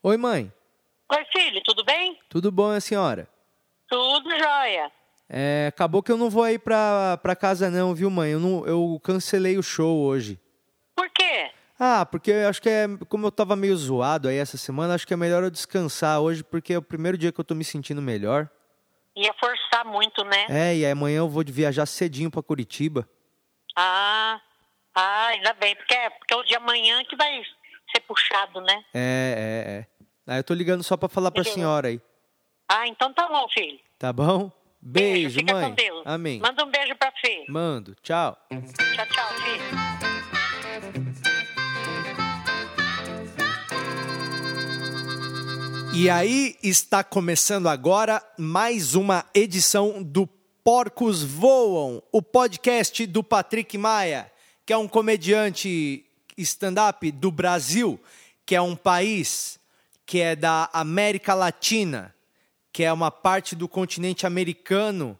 Oi, mãe. Oi, filho, tudo bem? Tudo bom, a senhora? Tudo jóia. É, acabou que eu não vou aí pra, pra casa não, viu, mãe? Eu, não, eu cancelei o show hoje. Por quê? Ah, porque eu acho que é. Como eu tava meio zoado aí essa semana, acho que é melhor eu descansar hoje, porque é o primeiro dia que eu tô me sentindo melhor. Ia forçar muito, né? É, e aí amanhã eu vou viajar cedinho pra Curitiba. Ah, ah, ainda bem, porque é, porque é o de amanhã que vai ser puxado, né? É, é, é. Aí eu tô ligando só pra falar pra Beleza. senhora aí. Ah, então tá bom, filho. Tá bom? Beijo, fica mãe. com Deus. Amém. Manda um beijo pra Fê. Mando. Tchau. Tchau, tchau, filho. E aí está começando agora mais uma edição do Porcos Voam, o podcast do Patrick Maia, que é um comediante stand-up do Brasil, que é um país que é da América Latina, que é uma parte do continente americano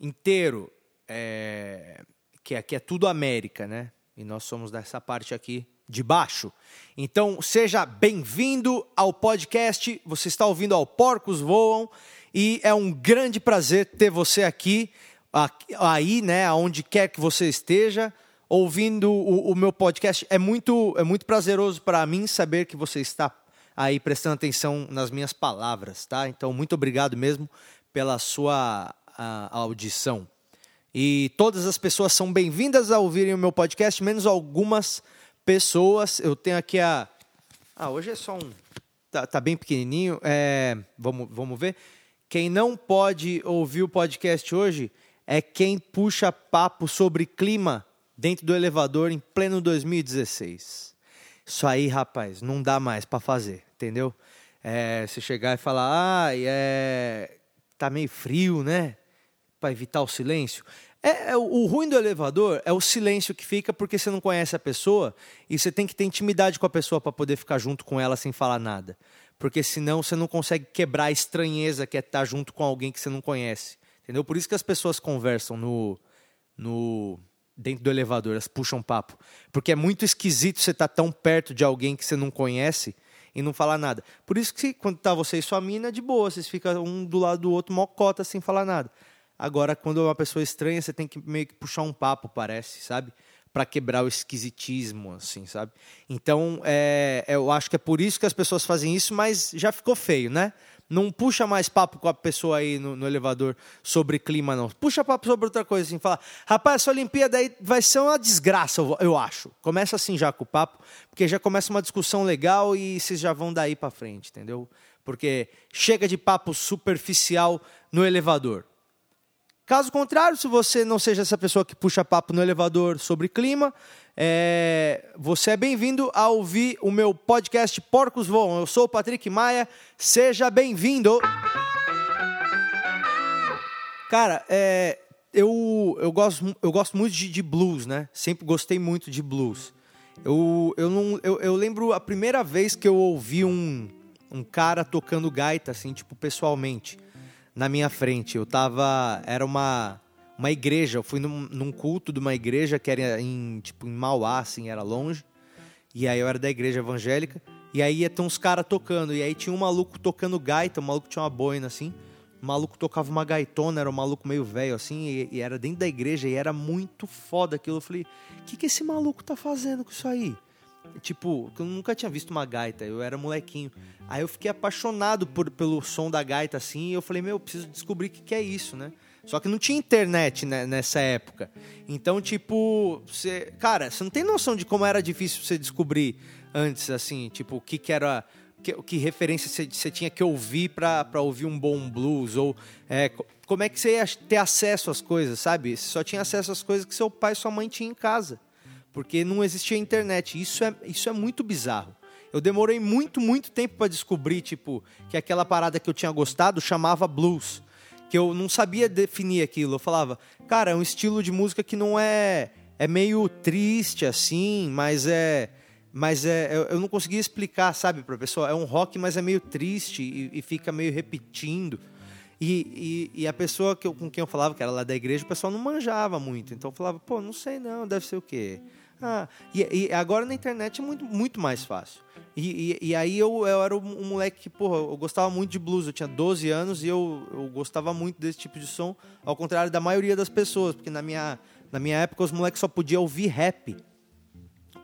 inteiro, é, que aqui é tudo América, né? E nós somos dessa parte aqui de baixo. Então, seja bem-vindo ao podcast. Você está ouvindo ao Porcos Voam e é um grande prazer ter você aqui, aqui- aí, né, aonde quer que você esteja, ouvindo o, o meu podcast. É muito, é muito prazeroso para mim saber que você está aí prestando atenção nas minhas palavras, tá? Então, muito obrigado mesmo pela sua ah, audição. E todas as pessoas são bem-vindas a ouvirem o meu podcast, menos algumas pessoas. Eu tenho aqui a. Ah, hoje é só um. Tá, tá bem pequenininho. É, vamos, vamos ver. Quem não pode ouvir o podcast hoje é quem puxa papo sobre clima dentro do elevador em pleno 2016. Isso aí, rapaz, não dá mais para fazer, entendeu? É, você chegar e falar, ah, é, tá meio frio, né? Para evitar o silêncio. É, é, o- ruim do elevador é o silêncio que fica porque você não conhece a pessoa e você tem que ter intimidade com a pessoa para poder ficar junto com ela sem falar nada. Porque senão você não consegue quebrar a estranheza que é estar junto com alguém que você não conhece. Entendeu? Por isso que as pessoas conversam no, no dentro do elevador, elas puxam papo. Porque é muito esquisito você estar tão perto de alguém que você não conhece e não falar nada. Por isso que quando tá você e sua mina, de boa, vocês ficam um do lado do outro, mocota, sem falar nada. Agora, quando é uma pessoa estranha, você tem que meio que puxar um papo, parece, sabe? Pra quebrar o esquisitismo, assim, sabe? Então, é, eu acho que é por isso que as pessoas fazem isso, mas já ficou feio, né? Não puxa mais papo com a pessoa aí no, no elevador sobre clima, não. Puxa papo sobre outra coisa, assim, fala, rapaz, essa Olimpíada aí vai ser uma desgraça, eu, acho. Começa assim já com o papo, porque já começa uma discussão legal e vocês já vão daí pra frente, entendeu? Porque chega de papo superficial no elevador. Caso contrário, se você não seja essa pessoa que puxa papo no elevador sobre clima, é, você é bem-vindo a ouvir o meu podcast Porcos Voam. Eu sou o Patrick Maia, seja bem-vindo. Cara, é, eu, eu, gosto, eu gosto muito de, de blues, né? Sempre gostei muito de blues. Eu, eu, não, eu, eu lembro a primeira vez que eu ouvi um, um cara tocando gaita, assim, tipo, pessoalmente, na minha frente. Eu tava. Era uma, uma igreja, eu fui num, num culto de uma igreja que era em, tipo, em Mauá, assim, era longe. E aí eu era da igreja evangélica. E aí ia ter uns caras tocando. E aí tinha um maluco tocando gaita, o maluco tinha uma boina assim. O maluco tocava uma gaitona, era um maluco meio velho assim, e, e era dentro da igreja, e era muito foda aquilo. Eu falei, o que, que esse maluco tá fazendo com isso aí? Tipo, eu nunca tinha visto uma gaita, eu era molequinho. Aí eu fiquei apaixonado por, pelo som da gaita assim, e eu falei, meu, eu preciso descobrir o que, que é isso, né? Só que não tinha internet né, nessa época. Então, tipo, você. Cara, você não tem noção de como era difícil você descobrir antes, assim, tipo, o que, que era. Que, que referência você, você tinha que ouvir pra ouvir um bom blues? Ou é, co- como é que você ia ter acesso às coisas, sabe? Você só tinha acesso às coisas que seu pai e sua mãe tinham em casa. Porque não existia internet. Isso é, isso é muito bizarro. Eu demorei muito, muito tempo pra descobrir, tipo, que aquela parada que eu tinha gostado chamava blues que eu não sabia definir aquilo. Eu falava, cara, é um estilo de música que não é é meio triste assim, mas é mas é eu, eu não conseguia explicar, sabe, para pessoa. É um rock, mas é meio triste e, e fica meio repetindo. E, e, e a pessoa que eu, com quem eu falava, que era lá da igreja, o pessoal não manjava muito. Então eu falava, pô, não sei não, deve ser o quê? Ah, e, e agora na internet é muito, muito mais fácil. E, e, aí eu, eu era um, um moleque que, porra, eu gostava muito de blues. Eu tinha 12 anos e eu, eu gostava muito desse tipo de som, ao contrário da maioria das pessoas, porque na minha, na minha época os moleques só podiam ouvir rap.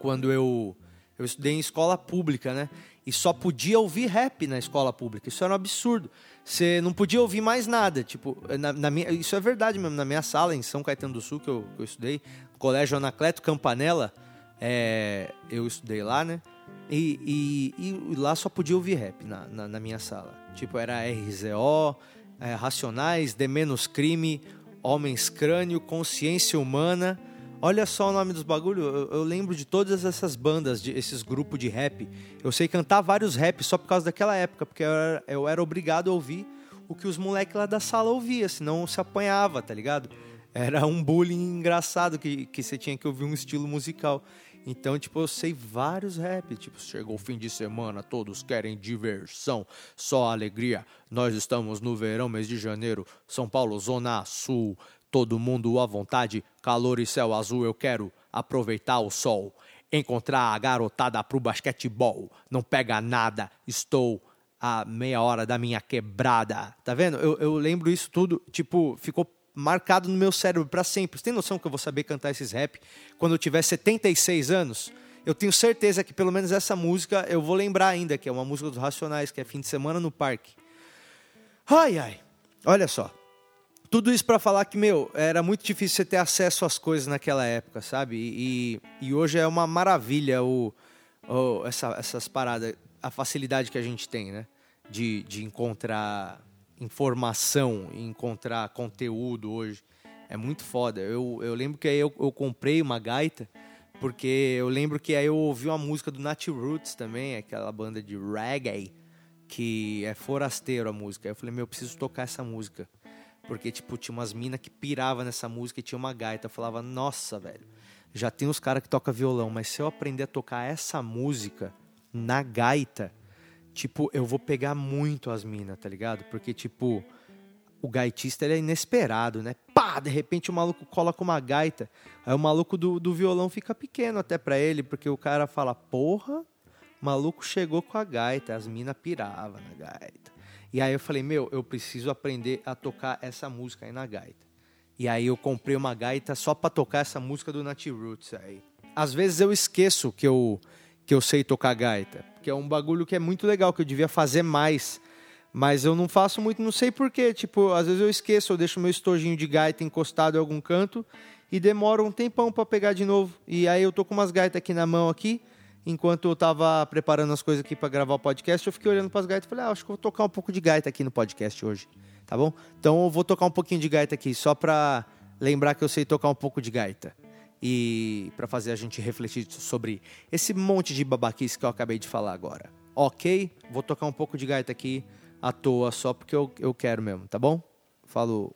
Quando eu, eu estudei em escola pública, né? E só podia ouvir rap na escola pública. Isso era um absurdo. Você não podia ouvir mais nada. Tipo, na, na minha, isso é verdade mesmo. Na minha sala, em São Caetano do Sul, que eu, que eu estudei, Colégio Anacleto Campanella, é, eu estudei lá, né? E, e, e, lá só podia ouvir rap na, na, na minha sala. Tipo, era RZO, é, Racionais, De Menos Crime, Homens Crânio, Consciência Humana. Olha só o nome dos bagulho. Eu, eu, lembro de todas essas bandas, de, esses grupos de rap. Eu sei cantar vários raps só por causa daquela época, porque eu era, eu era obrigado a ouvir o que os moleques lá da sala ouviam, senão se apanhava, tá ligado? Era um bullying engraçado que, que você tinha que ouvir um estilo musical. Então, tipo, eu sei vários rap. Tipo, chegou o fim de semana, todos querem diversão, só alegria. Nós estamos no verão, mês de janeiro, São Paulo, Zona Sul. Todo mundo à vontade, calor e céu azul, eu quero aproveitar o sol. Encontrar a garotada pro basquetebol. Não pega nada, estou a meia hora da minha quebrada. Tá vendo? Eu, eu lembro isso tudo, tipo, ficou marcado no meu cérebro para sempre. Você tem noção que eu vou saber cantar esses rap quando eu tiver 76 anos? Eu tenho certeza que pelo menos essa música eu vou lembrar ainda, que é uma música dos Racionais, que é fim de semana no parque. Ai, ai. Olha só. Tudo isso para falar que, meu, era muito difícil você ter acesso às coisas naquela época, sabe? E, e hoje é uma maravilha o, o, essa, essas paradas, a facilidade que a gente tem, né? De, de encontrar informação, encontrar conteúdo hoje. É muito foda. Eu, eu lembro que aí eu, eu comprei uma gaita, porque eu lembro que aí eu ouvi uma música do Nat Roots também, aquela banda de reggae, que é forasteiro a música. Aí eu falei, meu, eu preciso tocar essa música. Porque, tipo, tinha umas minas que pirava nessa música e tinha uma gaita. Eu falava, nossa, velho, já tem os caras que tocam violão, mas se eu aprender a tocar essa música na gaita, tipo, eu vou pegar muito as minas, tá ligado? Porque, tipo, o gaitista ele é inesperado, né? Pá, de repente o maluco cola com uma gaita. Aí o maluco do, do violão fica pequeno até pra ele, porque o cara fala, porra, o maluco chegou com a gaita, as minas piravam na gaita. E aí eu falei, meu, eu preciso aprender a tocar essa música aí na gaita. E aí eu comprei uma gaita só pra tocar essa música do Nat Roots aí. Às vezes eu esqueço que eu, que eu sei tocar gaita, que é um bagulho que é muito legal, que eu devia fazer mais. Mas eu não faço muito, não sei porquê. Tipo, às vezes eu esqueço, eu deixo meu estojinho de gaita encostado em algum canto e demora um tempão para pegar de novo. E aí eu tô com umas gaitas aqui na mão aqui enquanto eu tava preparando as coisas aqui para gravar o podcast, eu fiquei olhando para as gaitas e falei, ah, acho que vou tocar um pouco de gaita aqui no podcast hoje, tá bom? Então eu vou tocar um pouquinho de gaita aqui, só para lembrar que eu sei tocar um pouco de gaita. E para fazer a gente refletir sobre esse monte de babaquice que eu acabei de falar agora. Ok? Vou tocar um pouco de gaita aqui à toa, só porque eu, eu quero mesmo, tá bom? Falou.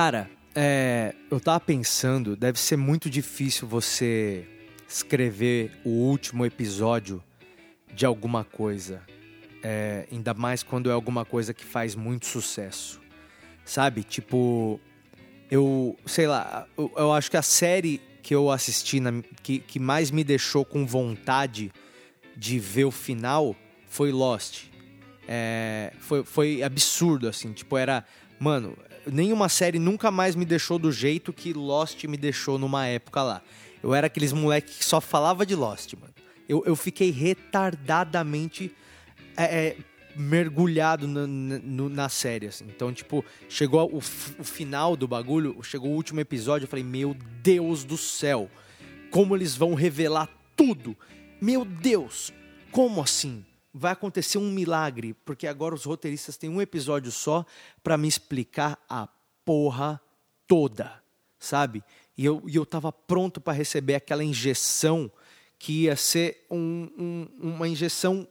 Cara, é, eu tava pensando, deve ser muito difícil você escrever o último episódio de alguma coisa. É, ainda mais quando é alguma coisa que faz muito sucesso. Sabe? Tipo, eu, sei lá, eu, eu acho que a série que eu assisti, na, que, que mais me deixou com vontade de ver o final foi Lost. É, foi, foi absurdo, assim, tipo, era. Mano, nenhuma série nunca mais me deixou do jeito que Lost me deixou numa época lá. Eu era aqueles moleque que só falava de Lost, mano. Eu, eu fiquei retardadamente é, é, mergulhado na, na, na, série, assim. Então, tipo, chegou o, o, final do bagulho, chegou o último episódio, eu falei, meu Deus do céu, como eles vão revelar tudo. Meu Deus, como assim? Vai acontecer um milagre, porque agora os roteiristas têm um episódio só para me explicar a porra toda, sabe? E eu, e eu tava pronto para receber aquela injeção que ia ser um, um, uma injeção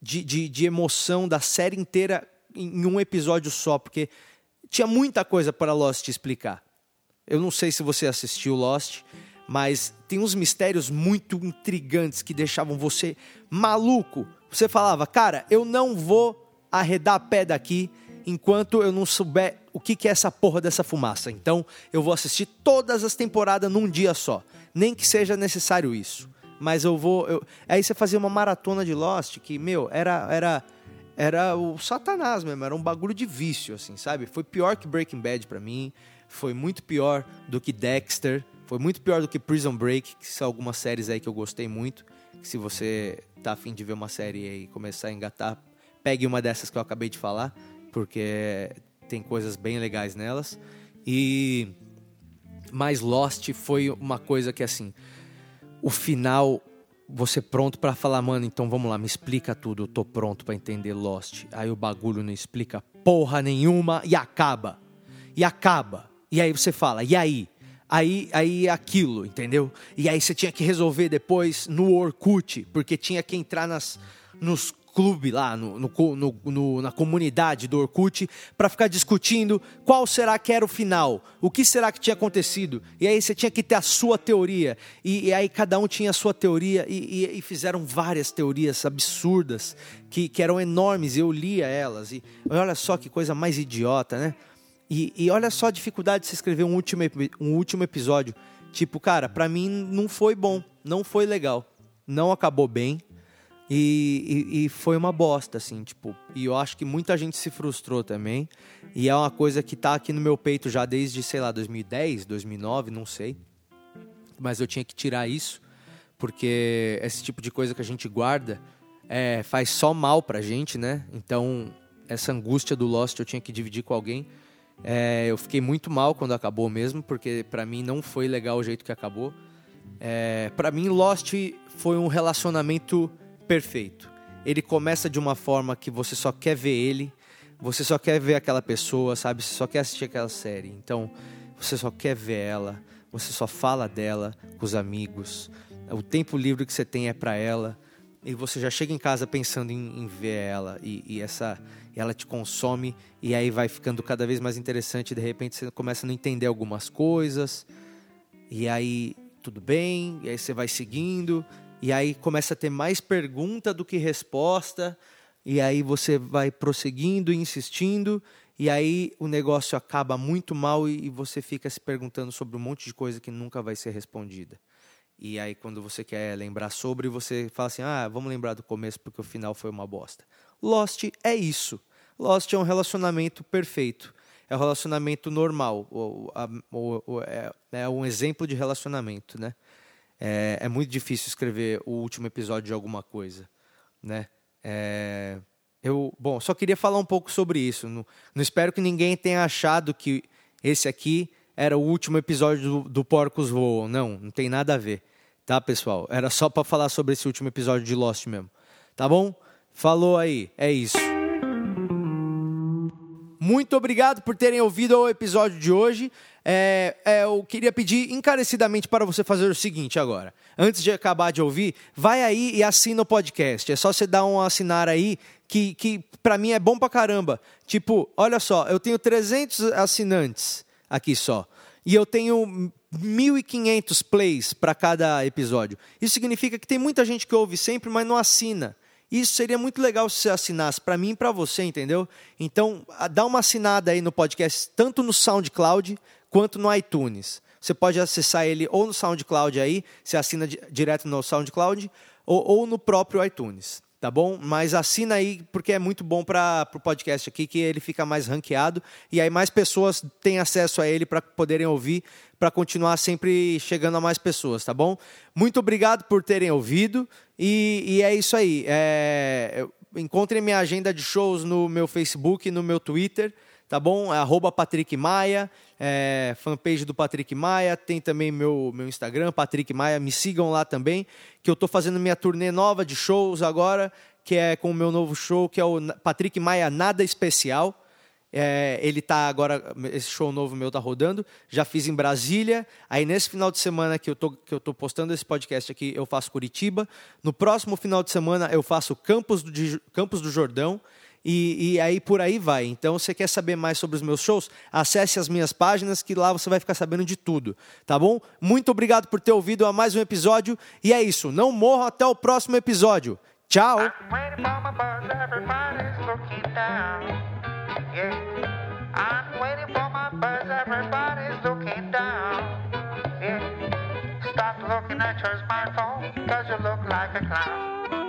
de, de, de, emoção da série inteira em um episódio só, porque tinha muita coisa para Lost explicar. Eu não sei se você assistiu Lost, mas tem uns mistérios muito intrigantes que deixavam você maluco você falava, cara, eu não vou arredar pé daqui enquanto eu não souber o que, que é essa porra dessa fumaça. Então eu vou assistir todas as temporadas num dia só. Nem que seja necessário isso. Mas eu vou. Eu... Aí você fazia uma maratona de Lost que, meu, era. era era o satanás mesmo, era um bagulho de vício, assim, sabe? Foi pior que Breaking Bad para mim, foi muito pior do que Dexter, foi muito pior do que Prison Break, que são algumas séries aí que eu gostei muito se você tá afim de ver uma série e começar a engatar, pegue uma dessas que eu acabei de falar, porque tem coisas bem legais nelas. E mais Lost foi uma coisa que assim, o final você pronto para falar, mano, então vamos lá, me explica tudo, eu tô pronto para entender Lost. Aí o bagulho não explica porra nenhuma e acaba. E acaba. E aí você fala, e aí? Aí, aí aquilo, entendeu? E aí você tinha que resolver depois no Orkut, porque tinha que entrar nas, nos clubes lá, no, no, no, na comunidade do Orkut, para ficar discutindo qual será que era o final, o que será que tinha acontecido. E aí você tinha que ter a sua teoria. E, e aí cada um tinha a sua teoria, e, e, e fizeram várias teorias absurdas, que, que eram enormes, eu lia elas. E olha só que coisa mais idiota, né? E, e, olha só a dificuldade de se escrever um último, um último episódio. Tipo, cara, para mim não foi bom, não foi legal, não acabou bem e, e, e, foi uma bosta, assim, tipo. E eu acho que muita gente se frustrou também. E é uma coisa que tá aqui no meu peito já desde, sei lá, 2010, 2009, não sei. Mas eu tinha que tirar isso, porque esse tipo de coisa que a gente guarda é, faz só mal pra gente, né? Então, essa angústia do Lost eu tinha que dividir com alguém. É, eu fiquei muito mal quando acabou mesmo, porque para mim não foi legal o jeito que acabou. É, para mim, Lost foi um relacionamento perfeito. Ele começa de uma forma que você só quer ver ele, você só quer ver aquela pessoa, sabe? Você só quer assistir aquela série. Então, você só quer ver ela, você só fala dela com os amigos. O tempo livre que você tem é para ela e você já chega em casa pensando em, em ver ela e, e, essa ela te consome e aí vai ficando cada vez mais interessante de repente você começa a não entender algumas coisas. E aí tudo bem? E aí você vai seguindo e aí começa a ter mais pergunta do que resposta e aí você vai prosseguindo e insistindo e aí o negócio acaba muito mal e, e você fica se perguntando sobre um monte de coisa que nunca vai ser respondida e aí, quando você quer lembrar sobre, você fala assim: ah, vamos lembrar do começo porque o final foi uma bosta. Lost é isso. Lost é um relacionamento perfeito. É um relacionamento normal. É, é, um exemplo de relacionamento, né? É, é, muito difícil escrever o último episódio de alguma coisa, né? É, eu, bom, só queria falar um pouco sobre isso. Não, não espero que ninguém tenha achado que esse aqui era o último episódio do, do Porcos Voam. Não, não tem nada a ver. Tá, pessoal? Era só para falar sobre esse último episódio de Lost mesmo. Tá bom? Falou aí. É isso. Muito obrigado por terem ouvido o episódio de hoje. É, é, eu queria pedir encarecidamente para você fazer o seguinte agora. Antes de acabar de ouvir, vai aí e assina o podcast. É só você dar um assinar aí, que, que para mim é bom pra caramba. Tipo, olha só, eu tenho 300 assinantes aqui só. E eu tenho 1.500 plays para cada episódio. Isso significa que tem muita gente que ouve sempre, mas não assina. Isso seria muito legal se você assinasse para mim e para você, entendeu? Então, dá uma assinada aí no podcast, tanto no SoundCloud quanto no iTunes. Você pode acessar ele ou no SoundCloud aí, você assina direto no SoundCloud, ou, ou no próprio iTunes tá bom? Mas assina aí porque é muito bom para o podcast aqui que ele fica mais ranqueado e aí mais pessoas têm acesso a ele para poderem ouvir, para continuar sempre chegando a mais pessoas, tá bom? Muito obrigado por terem ouvido e, e é isso aí. É, encontrem minha agenda de shows no meu Facebook, no meu Twitter tá bom? É arroba Patrick Maia, é, fanpage do Patrick Maia, tem também meu, meu Instagram, Patrick Maia, me sigam lá também, que eu estou fazendo minha turnê nova de shows agora, que é com o meu novo show, que é o Patrick Maia Nada Especial. É, ele tá agora, esse show novo meu tá rodando. Já fiz em Brasília. Aí nesse final de semana que eu tô, que eu tô postando esse podcast aqui, eu faço Curitiba. No próximo final de semana eu faço Campos do, Campos do Jordão. E, e, aí por aí vai. Então, você quer saber mais sobre os meus shows? Acesse as minhas páginas que lá você vai ficar sabendo de tudo, tá bom? Muito obrigado por ter ouvido a mais um episódio e é isso. Não morram até o próximo episódio. Tchau. Looking at your smartphone, cause you look like a clown.